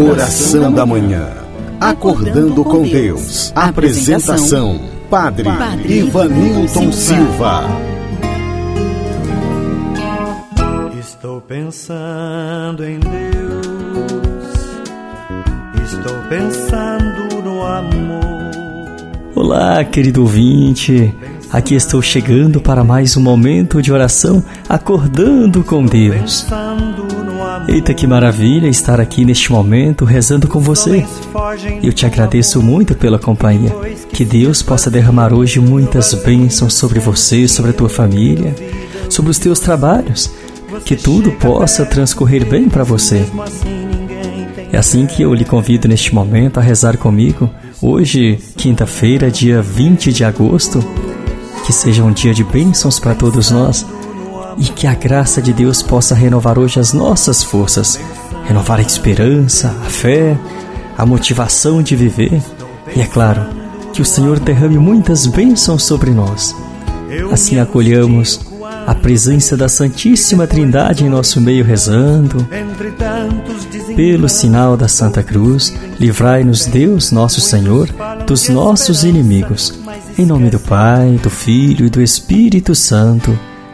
Oração da Manhã. Acordando com Deus. Apresentação: Padre, Ivanilton Silva. Estou pensando em Deus. Estou pensando no amor. Olá, querido ouvinte. Aqui estou chegando para mais um momento de oração, acordando com Deus. Eita, que maravilha estar aqui neste momento rezando com você. Eu te agradeço muito pela companhia. Que Deus possa derramar hoje muitas bênçãos sobre você, sobre a tua família, sobre os teus trabalhos. Que tudo possa transcorrer bem para você. É assim que eu lhe convido neste momento a rezar comigo. Hoje, quinta-feira, dia 20 de agosto, que seja um dia de bênçãos para todos nós e que a graça de Deus possa renovar hoje as nossas forças, renovar a esperança, a fé, a motivação de viver e, é claro, que o Senhor derrame muitas bênçãos sobre nós. Assim acolhamos a presença da Santíssima Trindade em nosso meio rezando. Pelo sinal da Santa Cruz, livrai-nos Deus, nosso Senhor, dos nossos inimigos. Em nome do Pai, do Filho e do Espírito Santo.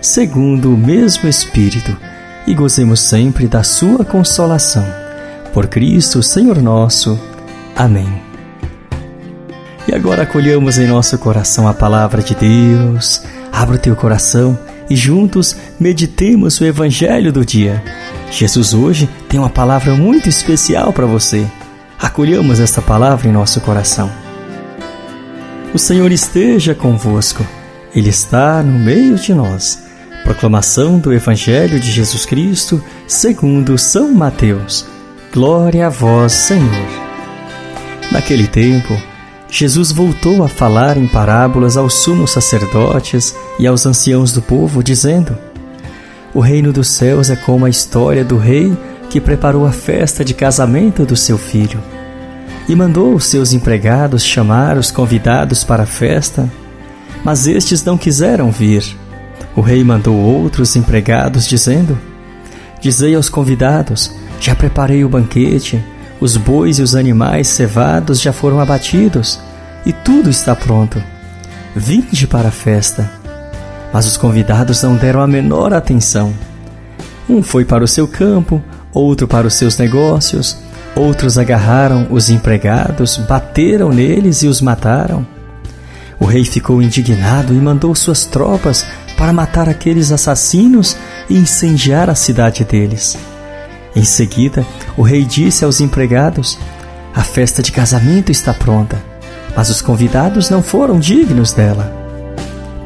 segundo o mesmo Espírito, e gozemos sempre da Sua consolação. Por Cristo, Senhor nosso. Amém. E agora acolhamos em nosso coração a palavra de Deus. Abra o teu coração e juntos meditemos o Evangelho do dia. Jesus hoje tem uma palavra muito especial para você. Acolhamos esta palavra em nosso coração. O Senhor esteja convosco, Ele está no meio de nós. Proclamação do Evangelho de Jesus Cristo, segundo São Mateus. Glória a vós, Senhor. Naquele tempo, Jesus voltou a falar em parábolas aos sumos sacerdotes e aos anciãos do povo, dizendo: O reino dos céus é como a história do rei que preparou a festa de casamento do seu filho. E mandou os seus empregados chamar os convidados para a festa, mas estes não quiseram vir. O rei mandou outros empregados, dizendo: Dizei aos convidados: Já preparei o banquete, os bois e os animais cevados já foram abatidos, e tudo está pronto. Vinde para a festa. Mas os convidados não deram a menor atenção. Um foi para o seu campo, outro para os seus negócios, outros agarraram os empregados, bateram neles e os mataram. O rei ficou indignado e mandou suas tropas para matar aqueles assassinos e incendiar a cidade deles. Em seguida, o rei disse aos empregados: A festa de casamento está pronta, mas os convidados não foram dignos dela.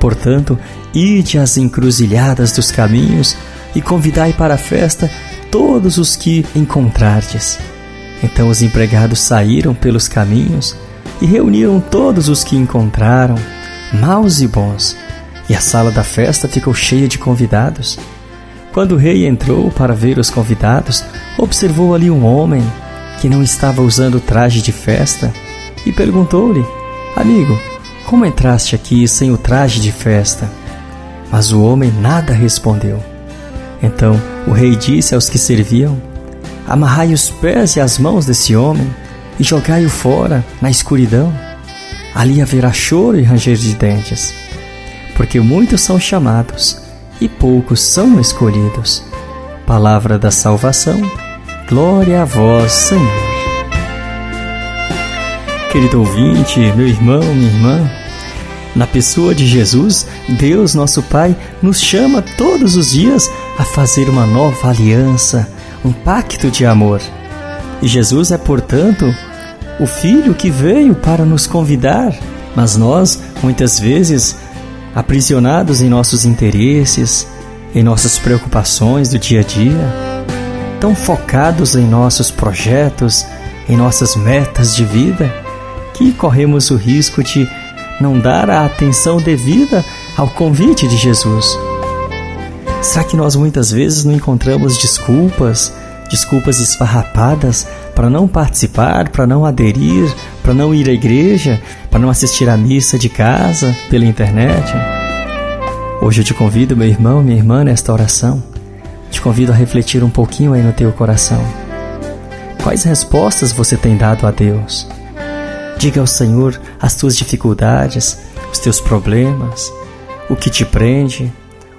Portanto, ide às encruzilhadas dos caminhos e convidai para a festa todos os que encontrardes. Então os empregados saíram pelos caminhos e reuniram todos os que encontraram, maus e bons, e a sala da festa ficou cheia de convidados. Quando o rei entrou para ver os convidados, observou ali um homem que não estava usando traje de festa e perguntou-lhe: Amigo, como entraste aqui sem o traje de festa? Mas o homem nada respondeu. Então o rei disse aos que serviam: Amarrai os pés e as mãos desse homem e jogai-o fora na escuridão. Ali haverá choro e ranger de dentes porque muitos são chamados e poucos são escolhidos. Palavra da salvação, glória a vós, Senhor. Querido ouvinte, meu irmão, minha irmã, na pessoa de Jesus, Deus, nosso Pai, nos chama todos os dias a fazer uma nova aliança, um pacto de amor. E Jesus é, portanto, o Filho que veio para nos convidar, mas nós, muitas vezes, aprisionados em nossos interesses, em nossas preocupações do dia a dia, tão focados em nossos projetos, em nossas metas de vida, que corremos o risco de não dar a atenção devida ao convite de Jesus. Será que nós muitas vezes não encontramos desculpas, desculpas esfarrapadas para não participar, para não aderir, para não ir à igreja, para não assistir à missa de casa, pela internet? Hoje eu te convido, meu irmão, minha irmã, nesta oração. Te convido a refletir um pouquinho aí no teu coração. Quais respostas você tem dado a Deus? Diga ao Senhor as tuas dificuldades, os teus problemas, o que te prende,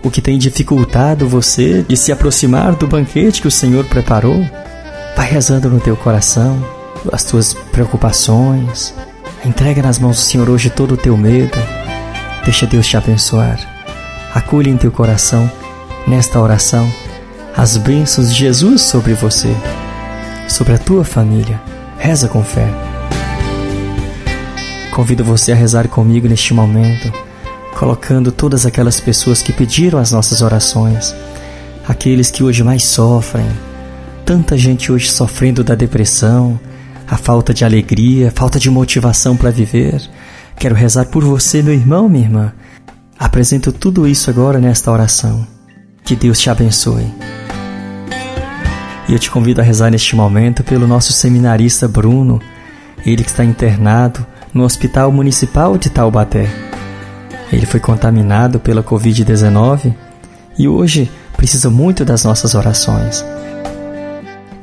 o que tem dificultado você de se aproximar do banquete que o Senhor preparou. Vai rezando no teu coração as tuas preocupações. Entrega nas mãos do Senhor hoje todo o teu medo. Deixa Deus te abençoar. Acolhe em teu coração, nesta oração, as bênçãos de Jesus sobre você, sobre a tua família. Reza com fé. Convido você a rezar comigo neste momento, colocando todas aquelas pessoas que pediram as nossas orações, aqueles que hoje mais sofrem, tanta gente hoje sofrendo da depressão, a falta de alegria, falta de motivação para viver. Quero rezar por você, meu irmão, minha irmã. Apresento tudo isso agora nesta oração. Que Deus te abençoe. E eu te convido a rezar neste momento pelo nosso seminarista Bruno, ele que está internado no Hospital Municipal de Taubaté. Ele foi contaminado pela Covid-19 e hoje precisa muito das nossas orações.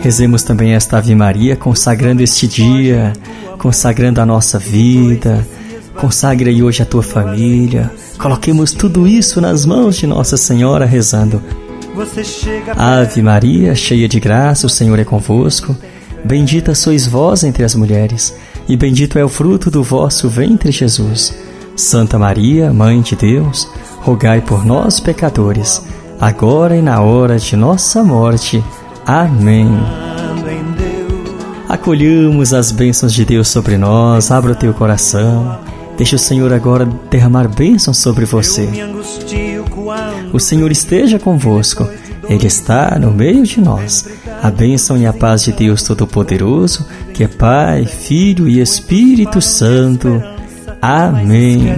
Rezemos também esta Ave Maria, consagrando este dia, consagrando a nossa vida. Consagre aí hoje a tua família. Coloquemos tudo isso nas mãos de Nossa Senhora, rezando. Ave Maria, cheia de graça, o Senhor é convosco. Bendita sois vós entre as mulheres, e bendito é o fruto do vosso ventre, Jesus. Santa Maria, Mãe de Deus, rogai por nós, pecadores, agora e na hora de nossa morte. Amém. Acolhamos as bênçãos de Deus sobre nós, abra o teu coração. Deixa o Senhor agora derramar bênçãos sobre você. O Senhor esteja convosco, Ele está no meio de nós. A bênção e a paz de Deus Todo-Poderoso, que é Pai, Filho e Espírito Santo. Amém.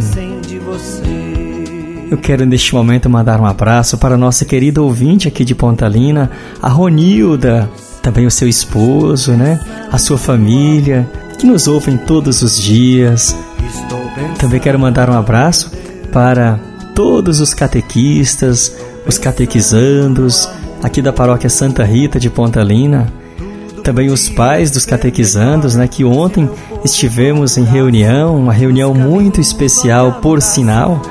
Eu quero neste momento mandar um abraço para a nossa querida ouvinte aqui de Pontalina, a Ronilda, também o seu esposo, né? A sua família, que nos ouvem todos os dias. Também quero mandar um abraço para todos os catequistas, os catequizandos aqui da paróquia Santa Rita de Pontalina, também os pais dos catequizandos, né, que ontem estivemos em reunião, uma reunião muito especial, por sinal.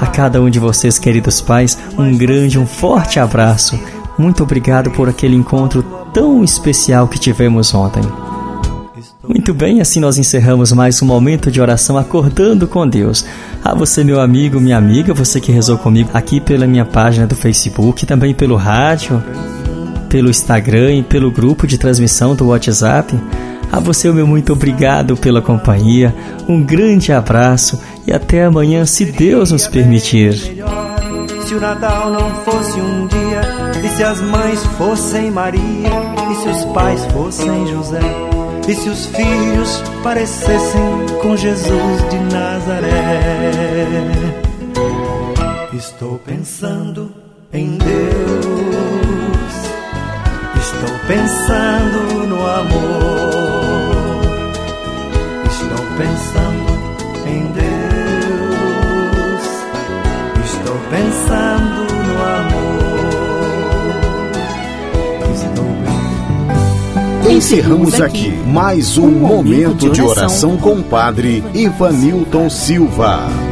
A cada um de vocês, queridos pais, um grande, um forte abraço. Muito obrigado por aquele encontro tão especial que tivemos ontem. Muito bem, assim nós encerramos mais um momento de oração acordando com Deus. A você, meu amigo, minha amiga, você que rezou comigo aqui pela minha página do Facebook, também pelo rádio, pelo Instagram e pelo grupo de transmissão do WhatsApp. A você, meu muito obrigado pela companhia. Um grande abraço e até amanhã, se Deus nos permitir. Se o Natal não fosse um dia, e se as mães fossem Maria, e se os pais fossem José e se os filhos parecessem com Jesus de Nazaré? Estou pensando em Deus, estou pensando no amor, estou pensando em Deus, estou pensando Encerramos aqui mais um momento de oração com o Padre Ivanilton Silva.